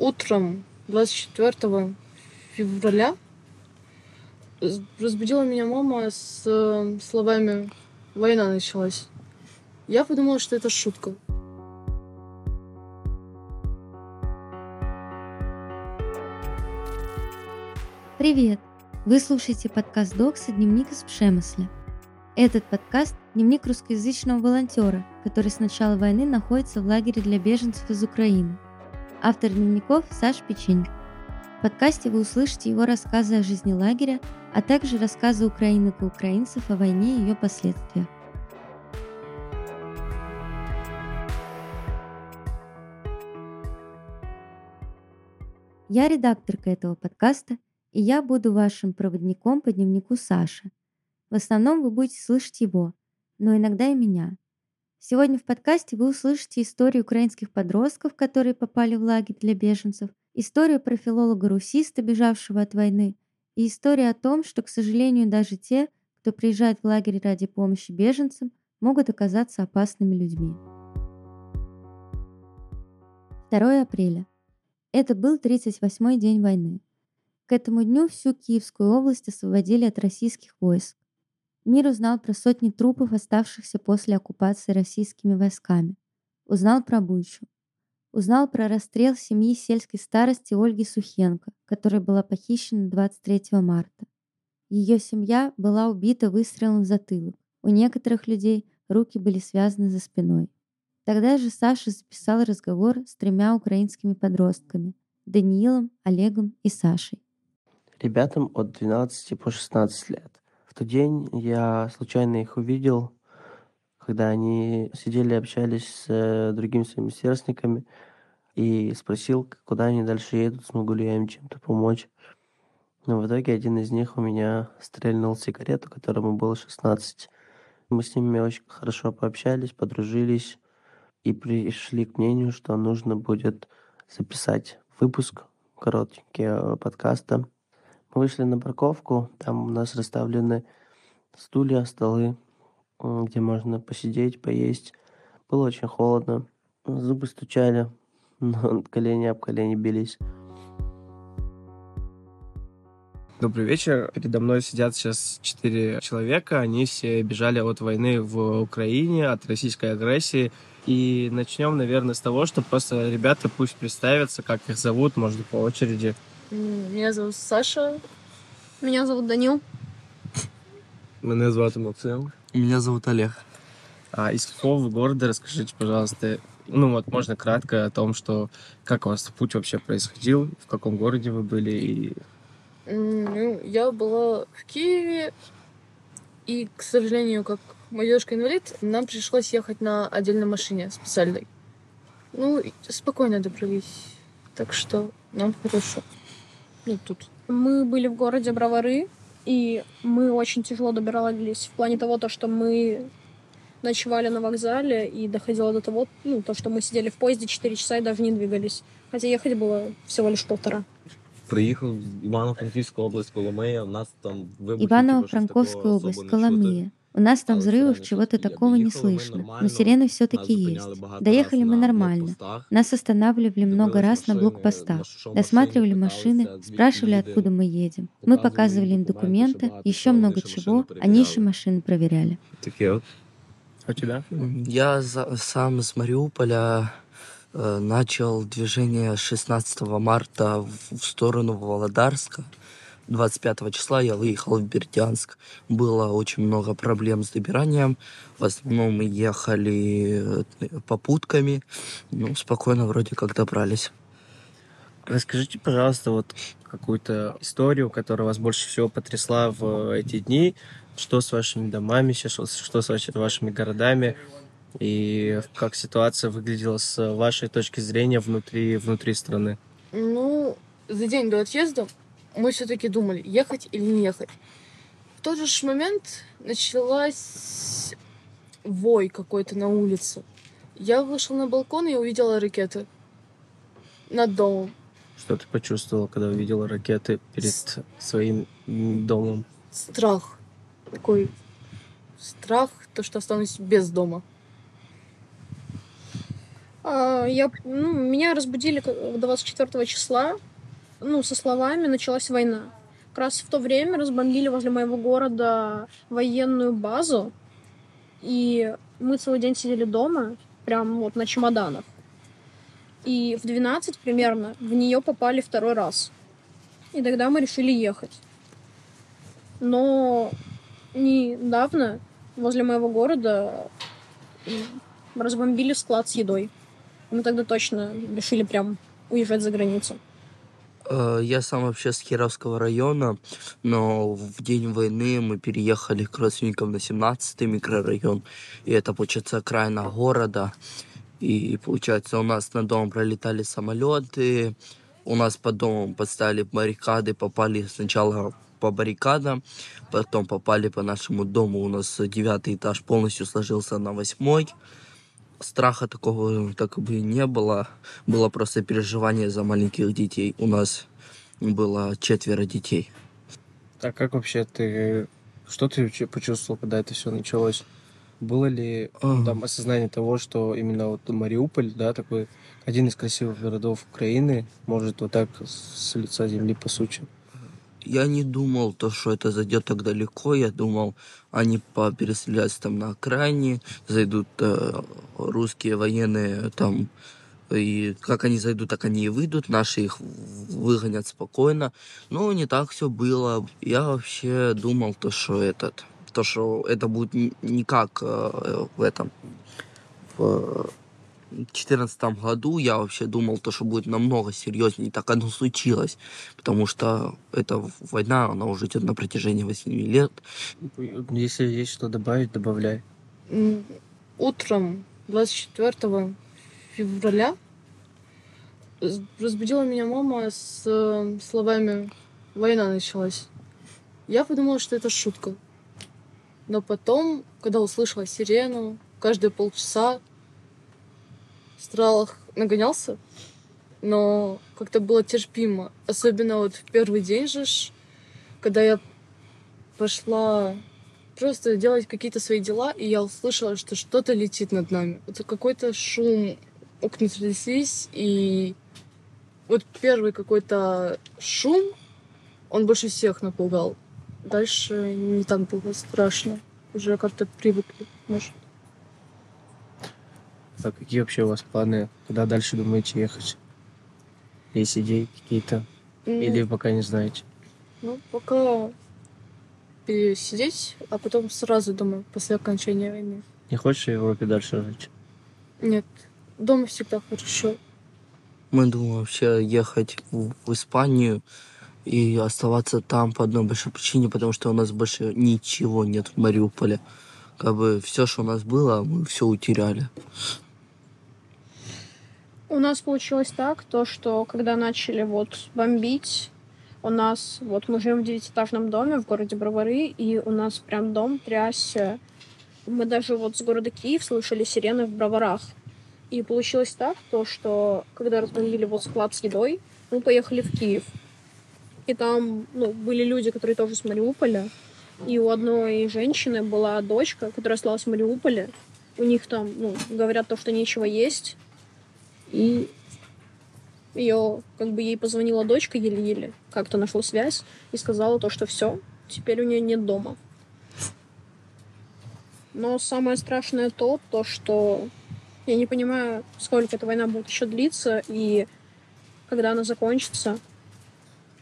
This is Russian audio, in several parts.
утром 24 февраля разбудила меня мама с э, словами «Война началась». Я подумала, что это шутка. Привет! Вы слушаете подкаст Докса «Дневник из Пшемысля». Этот подкаст – дневник русскоязычного волонтера, который с начала войны находится в лагере для беженцев из Украины. Автор дневников – Саш Печень. В подкасте вы услышите его рассказы о жизни лагеря, а также рассказы украинок и украинцев о войне и ее последствиях. Я редакторка этого подкаста – и я буду вашим проводником по дневнику Саши. В основном вы будете слышать его, но иногда и меня. Сегодня в подкасте вы услышите историю украинских подростков, которые попали в лагерь для беженцев, историю про филолога-русиста, бежавшего от войны, и историю о том, что, к сожалению, даже те, кто приезжает в лагерь ради помощи беженцам, могут оказаться опасными людьми. 2 апреля. Это был 38-й день войны. К этому дню всю Киевскую область освободили от российских войск. Мир узнал про сотни трупов, оставшихся после оккупации российскими войсками. Узнал про Бучу. Узнал про расстрел семьи сельской старости Ольги Сухенко, которая была похищена 23 марта. Ее семья была убита выстрелом в затылок. У некоторых людей руки были связаны за спиной. Тогда же Саша записал разговор с тремя украинскими подростками – Даниилом, Олегом и Сашей ребятам от 12 по 16 лет. В тот день я случайно их увидел, когда они сидели, общались с э, другими своими сверстниками, и спросил, куда они дальше едут, смогу ли я им чем-то помочь. Но в итоге один из них у меня стрельнул сигарету, которому было 16. Мы с ними очень хорошо пообщались, подружились и пришли к мнению, что нужно будет записать выпуск короткий э, подкаста вышли на парковку, там у нас расставлены стулья, столы, где можно посидеть, поесть. Было очень холодно, зубы стучали, но колени об колени бились. Добрый вечер. Передо мной сидят сейчас четыре человека. Они все бежали от войны в Украине, от российской агрессии. И начнем, наверное, с того, что просто ребята пусть представятся, как их зовут, может, по очереди. Меня зовут Саша. Меня зовут Данил. Меня зовут Максим. Меня зовут Олег. А из какого города расскажите, пожалуйста, ну вот можно кратко о том, что как у вас путь вообще происходил, в каком городе вы были и... Ну, я была в Киеве, и, к сожалению, как мой дедушка инвалид, нам пришлось ехать на отдельной машине специальной. Ну, спокойно добрались, так что нам хорошо Ну, тут. Мы были в городе Бровары, и мы очень тяжело добирались в плане того, то, что мы ночевали на вокзале, и доходило до того, ну, то, что мы сидели в поезде 4 часа и даже не двигались. Хотя ехать было всего лишь полтора. Приїхав в Івано-Франківську область Коломия, у нас там вибухи. Иваново-Франковская область, Коломия. У нас там взрывов, чего-то такого не слышно, но сирены все-таки есть. Доехали мы нормально. Нас останавливали много раз на блокпостах, досматривали машины, спрашивали, откуда мы едем. Мы показывали им документы, еще много чего, они еще машины проверяли. А тебя? Я сам с Мариуполя э, начал движение 16 марта в сторону Володарска. 25 числа я выехал в Бердянск. Было очень много проблем с добиранием. В основном мы ехали э, попутками. Ну, спокойно вроде как добрались. Расскажите, пожалуйста, вот какую-то историю, которая вас больше всего потрясла в эти дни. Что с вашими домами сейчас, что с вашими городами, и как ситуация выглядела с вашей точки зрения внутри, внутри страны? Ну, за день до отъезда мы все-таки думали, ехать или не ехать. В тот же момент началась вой какой-то на улице. Я вышла на балкон и увидела ракеты над домом. Что ты почувствовала, когда увидела ракеты перед С... своим домом? Страх. Такой страх, то, что останусь без дома. А, я, ну, меня разбудили к- 24 числа, ну, со словами «началась война». Как раз в то время разбомбили возле моего города военную базу, и мы целый день сидели дома, прям вот на чемоданах. И в 12 примерно в нее попали второй раз. И тогда мы решили ехать. Но недавно возле моего города разбомбили склад с едой. Мы тогда точно решили прям уезжать за границу. Э, Я сам вообще с Кировского района, но в день войны мы переехали к родственникам на 17-й микрорайон. И это, получается, окраина города. И, получается, у нас над домом пролетали самолеты, у нас под домом поставили баррикады, попали сначала по баррикадам, потом попали по нашему дому. У нас девятый этаж полностью сложился на восьмой. Страха такого так бы не было. Было просто переживание за маленьких детей. У нас было четверо детей. А как вообще ты... Что ты вообще почувствовал, когда это все началось? Было ли ну, там осознание того, что именно вот Мариуполь, да, такой один из красивых городов Украины, может вот так с лица земли по сути? Я не думал, то, что это зайдет так далеко. Я думал, они переселяются там на окраине, зайдут э, русские военные там, и как они зайдут, так они и выйдут, наши их выгонят спокойно. Но не так все было. Я вообще думал, то, что этот, то, что это будет н- не как э, в этом, в 2014 году я вообще думал, то, что будет намного серьезнее. Так оно случилось. Потому что эта война, она уже идет на протяжении 8 лет. Если есть что добавить, добавляй. Утром 24 февраля разбудила меня мама с э, словами «Война началась». Я подумала, что это шутка. Но потом, когда услышала сирену, каждые полчаса страх нагонялся, но как-то было терпимо. Особенно вот в первый день же, когда я пошла просто делать какие-то свои дела, и я услышала, что что-то летит над нами. Это какой-то шум, окна тряслись, и вот первый какой-то шум, он больше всех напугал. Дальше не так было страшно. Уже как-то привыкли, может. А какие вообще у вас планы? Куда дальше думаете ехать? Есть идеи какие-то? Ну, Или пока не знаете? Ну, пока пересидеть, а потом сразу, думаю, после окончания войны. Не хочешь в Европе дальше жить? Нет, дома всегда хорошо. Мы думаем вообще ехать в, в Испанию и оставаться там по одной большой причине, потому что у нас больше ничего нет в Мариуполе. Как бы все, что у нас было, мы все утеряли. У нас получилось так, то, что когда начали вот бомбить, у нас, вот мы живем в девятиэтажном доме в городе Бровары, и у нас прям дом трясся. Мы даже вот с города Киев слышали сирены в Броварах. И получилось так, то, что когда разбомбили вот склад с едой, мы поехали в Киев. И там ну, были люди, которые тоже с Мариуполя. И у одной женщины была дочка, которая осталась в Мариуполе. У них там, ну, говорят то, что нечего есть. И ее, как бы ей позвонила дочка еле-еле, как-то нашла связь и сказала то, что все, теперь у нее нет дома. Но самое страшное то, то, что я не понимаю, сколько эта война будет еще длиться и когда она закончится.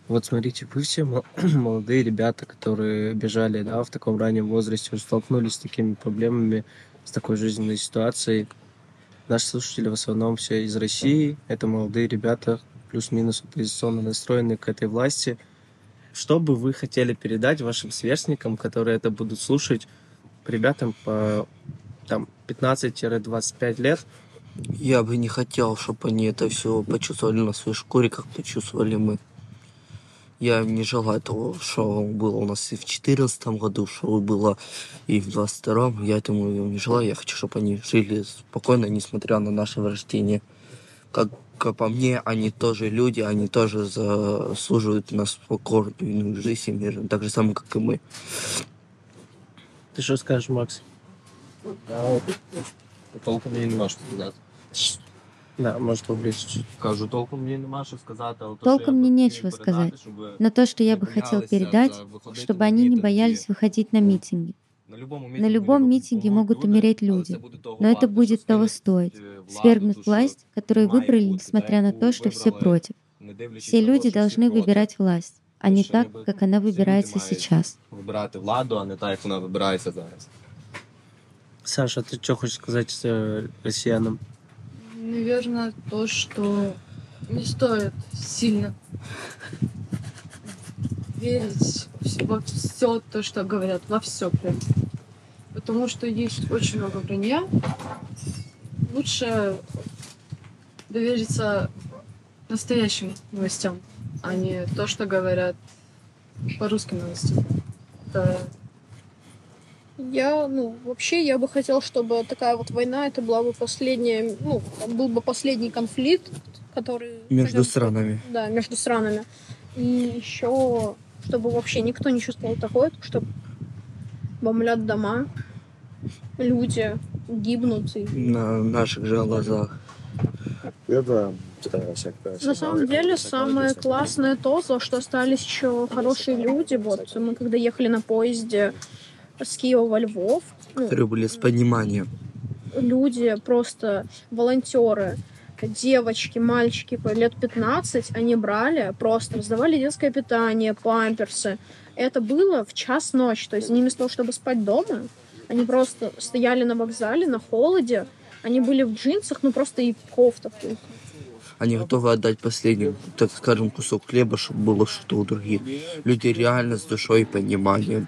Вот смотрите, вы все мо- молодые ребята, которые бежали да, в таком раннем возрасте, столкнулись с такими проблемами, с такой жизненной ситуацией. Наши слушатели в основном все из России. Это молодые ребята, плюс-минус оппозиционно настроенные к этой власти. Что бы вы хотели передать вашим сверстникам, которые это будут слушать, ребятам по там, 15-25 лет, Я бы не хотел, чтобы они это все почувствовали на своей шкуре, как почувствовали мы. Я не желаю того, что было у нас и в 2014 году, что было и в 22 Я этому не желаю. Я хочу, чтобы они жили спокойно, несмотря на наше врождение. Как, как по мне, они тоже люди, они тоже заслуживают на спокойную жизнь и мир, так же самое, как и мы. ты что скажешь, Макс? Я толком не знаю, что сказать. Да, может поближе чуть. Кажу, толком мені нема що сказати, але то, Толком що я мне би хотів нечего передати, сказать. щоб Но то, что я не бы хотел боялися передать, за виходити чтобы на они не мітинги. боялись выходить на митинги. На любому На любом митинге могут умереть люди, но это будет того стоить. Свергнуть власть, которую выбрали, несмотря на то, что все против. Все люди должны выбирать власть, а не так, как она выбирается сейчас. Вибирати владу, а не так, як вона вибирається зараз. Саша, ты что хочешь сказать э, россиянам? Наверное, то, что не стоит сильно верить во все то, что говорят, во все прям. Потому что есть очень много вранья. Лучше довериться настоящим новостям, а не то, что говорят по русским новостям. Это Я, ну, вообще, я бы хотел, чтобы такая вот война, это была бы последняя, ну, был бы последний конфликт, который... Между скажем, странами. Да, между странами. И еще, чтобы вообще никто не чувствовал такое, что бомблят дома, люди гибнут. И... На наших же глазах. На самом деле, самое классное то, за что остались еще хорошие люди. Вот мы когда ехали на поезде с Киева во Львов, ну, Которые были с пониманием. люди, просто волонтеры, девочки, мальчики лет 15, они брали, просто раздавали детское питание, памперсы. Это было в час ночи, то есть они вместо того, чтобы спать дома, они просто стояли на вокзале на холоде, они были в джинсах, ну просто и кофтах только. Они готовы отдать последний, так скажем, кусок хлеба, чтобы было что-то у других. Люди реально с душой и пониманием.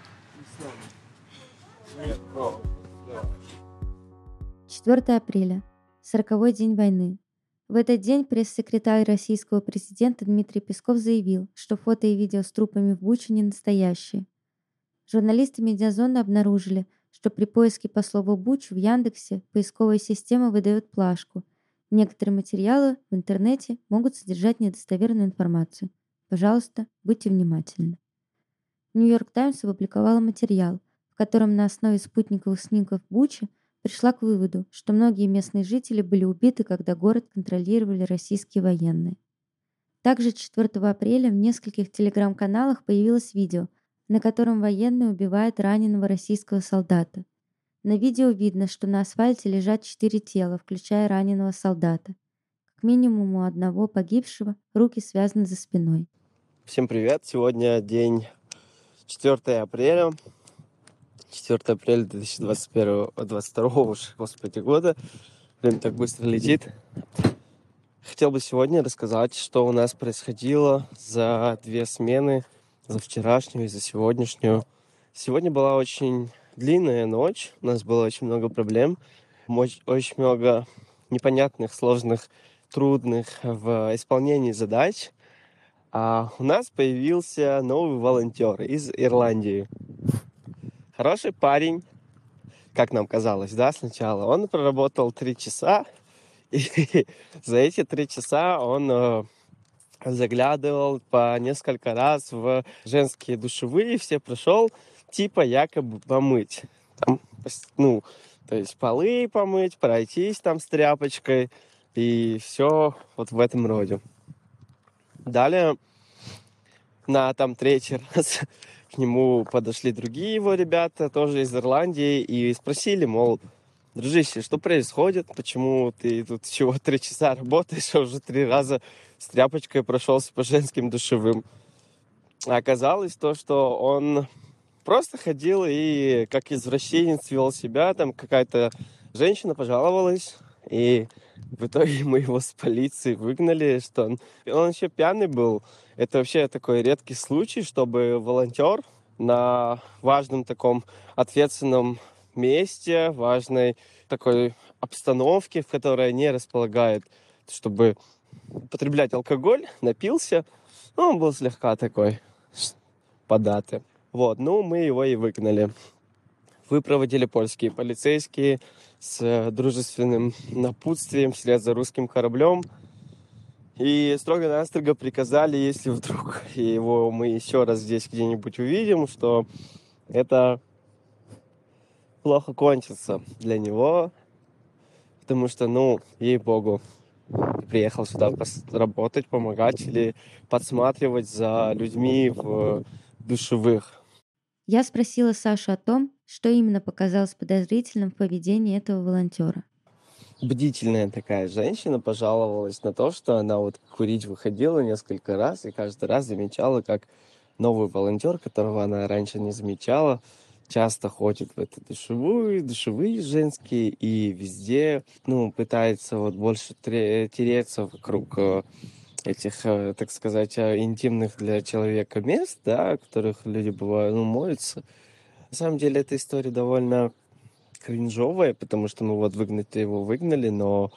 4 апреля. Сороковой день войны. В этот день пресс-секретарь российского президента Дмитрий Песков заявил, что фото и видео с трупами в Буче не настоящие. Журналисты медиазоны обнаружили, что при поиске по слову «Буч» в Яндексе поисковая система выдает плашку. Некоторые материалы в интернете могут содержать недостоверную информацию. Пожалуйста, будьте внимательны. Нью-Йорк Таймс опубликовала материал, в котором на основе спутниковых снимков Бучи пришла к выводу, что многие местные жители были убиты, когда город контролировали российские военные. Также 4 апреля в нескольких телеграм-каналах появилось видео, на котором военные убивают раненого российского солдата. На видео видно, что на асфальте лежат четыре тела, включая раненого солдата. Как минимум у одного погибшего руки связаны за спиной. Всем привет! Сегодня день 4 апреля. 4 апреля 2021 22 уж, господи, года. Время так быстро летит. Хотел бы сегодня рассказать, что у нас происходило за две смены, за вчерашнюю и за сегодняшнюю. Сегодня была очень длинная ночь, у нас было очень много проблем, очень много непонятных, сложных, трудных в исполнении задач. А у нас появился новый волонтер из Ирландии. Хороший парень, как нам казалось, да, сначала. Он проработал три часа, и за эти три часа он э, заглядывал по несколько раз в женские душевые, все прошел, типа якобы помыть. Там, ну, то есть полы помыть, пройтись там с тряпочкой и все вот в этом роде. Далее на там третий раз к нему подошли другие его ребята, тоже из Ирландии, и спросили, мол, дружище, что происходит, почему ты тут всего три часа работаешь, а уже три раза с тряпочкой прошелся по женским душевым. А оказалось то, что он просто ходил и как извращенец вел себя, там какая-то женщина пожаловалась, и в итоге мы его с полиции выгнали, что он, он еще пьяный был. Это вообще такой редкий случай, чтобы волонтер на важном таком ответственном месте, важной такой обстановке, в которой не располагает, чтобы употреблять алкоголь, напился. Ну, он был слегка такой податый. Вот, ну, мы его и выгнали. Выпроводили польские полицейские с э, дружественным напутствием вслед за русским кораблем. И строго-настрого приказали, если вдруг его мы еще раз здесь где-нибудь увидим, что это плохо кончится для него. Потому что, ну, ей-богу, приехал сюда работать, помогать или подсматривать за людьми в душевых? Я спросила Сашу о том, что именно показалось подозрительным в поведении этого волонтера. Бдительная такая женщина пожаловалась на то, что она вот курить выходила несколько раз и каждый раз замечала, как новый волонтер, которого она раньше не замечала, часто ходит в эту душевую, душевые женские, и везде, ну, пытается вот больше тереться вокруг э, этих, э, так сказать, э, интимных для человека мест, да, в которых люди бывают, ну, моются. На самом деле эта история довольно кринжовая, потому что, ну вот, выгнать его выгнали, но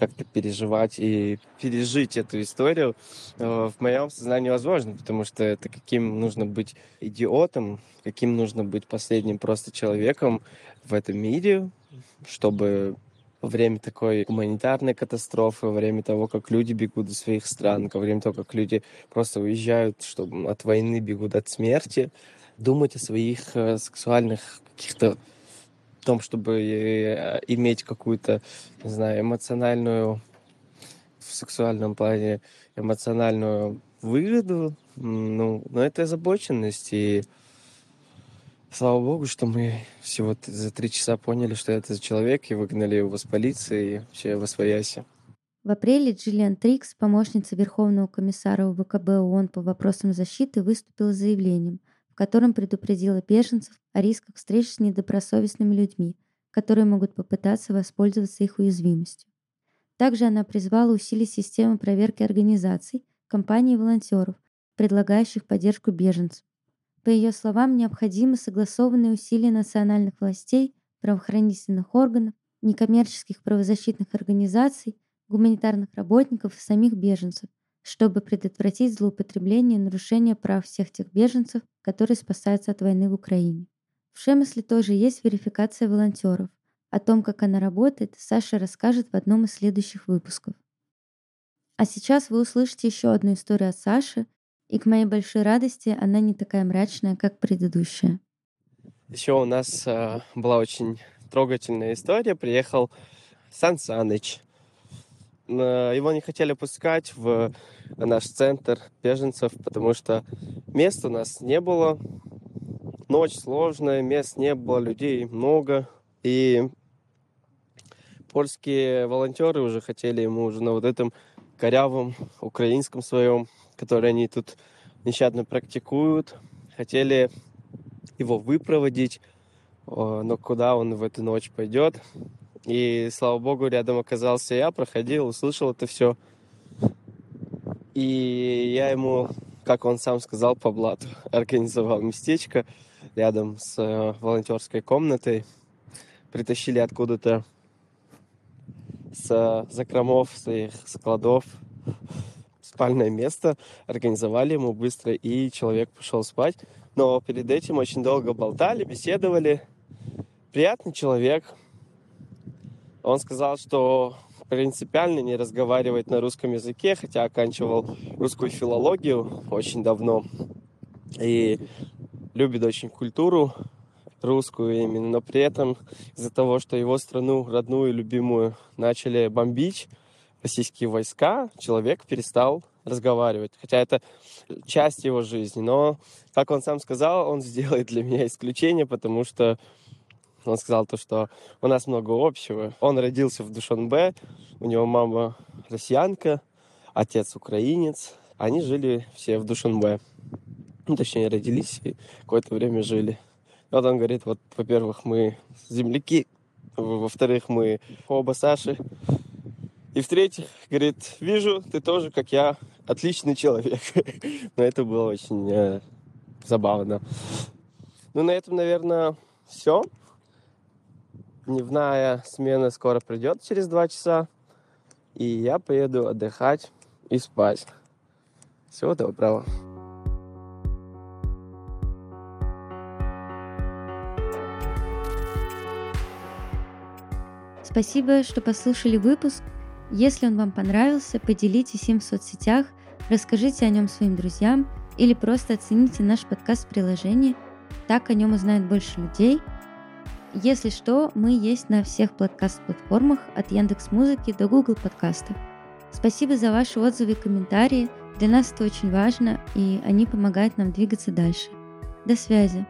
как-то переживать и пережить эту историю э, в моем сознании возможно, потому что это каким нужно быть идиотом, каким нужно быть последним просто человеком в этом мире, чтобы во время такой гуманитарной катастрофы, во время того, как люди бегут из своих стран, во время того, как люди просто уезжают, чтобы от войны бегут от смерти, думать о своих э, сексуальных каких-то в том, чтобы э, иметь какую-то, не знаю, эмоциональную в сексуальном плане эмоциональную выгоду, ну, но это озабоченность, и слава богу, что мы всего за три часа поняли, что это за человек, и выгнали его с полиции, и вообще во свояси. В апреле Джиллиан Трикс, помощница Верховного комиссара УВКБ ООН по вопросам защиты, выступила с заявлением, в котором предупредила беженцев о рисках встреч с недобросовестными людьми, которые могут попытаться воспользоваться их уязвимостью. Также она призвала усилить систему проверки организаций, компаний и волонтеров, предлагающих поддержку беженцам. По ее словам, необходимы согласованные усилия национальных властей, правоохранительных органов, некоммерческих правозащитных организаций, гуманитарных работников и самих беженцев, чтобы предотвратить злоупотребление и нарушение прав всех тех беженцев, которые спасаются от войны в Украине. В Шемесле тоже есть верификация волонтеров. О том, как она работает, Саша расскажет в одном из следующих выпусков. А сейчас вы услышите еще одну историю от Саши, и к моей большой радости она не такая мрачная, как предыдущая. Еще у нас э, была очень трогательная история. Приехал Сан Саныч. Э, Его не хотели пускать в наш центр беженцев, потому что мест у нас не было. Ночь сложная, мест не было, людей много. И польские волонтеры уже хотели ему уже на вот этом корявом украинском своем, который они тут нещадно практикуют, хотели его выпроводить, О, но куда он в эту ночь пойдет. И, слава богу, рядом оказался я, проходил, услышал это все. И я ему, как он сам сказал, по блату организовал местечко рядом с э, волонтерской комнатой. Притащили откуда-то с закромов своих складов спальное место, организовали ему быстро, и человек пошел спать. Но перед этим очень долго болтали, беседовали. Приятный человек. Он сказал, что принципиально не разговаривает на русском языке, хотя оканчивал русскую филологию очень давно. И любит очень культуру русскую именно, но при этом из-за того, что его страну, родную, любимую, начали бомбить российские войска, человек перестал разговаривать. Хотя это часть его жизни. Но, как он сам сказал, он сделает для меня исключение, потому что он сказал то, что у нас много общего. Он родился в Душанбе, у него мама россиянка, отец украинец. Они жили все в Душанбе. Ну, точнее, родились и какое-то время жили. Вот он говорит, вот, во-первых, мы земляки, во-вторых, мы оба Саши, и в-третьих, говорит, вижу, ты тоже, как я, отличный человек. Но это было очень э, забавно. Ну, на этом, наверное, все. Дневная смена скоро придет через два часа. И я поеду отдыхать и спать. Всего доброго. Спасибо, что послушали выпуск. Если он вам понравился, поделитесь им в соцсетях, расскажите о нем своим друзьям или просто оцените наш подкаст в приложении. Так о нем узнает больше людей. Если что, мы есть на всех подкаст-платформах от Яндекс Музыки до Google подкастов. Спасибо за ваши отзывы и комментарии. Для нас это очень важно, и они помогают нам двигаться дальше. До связи.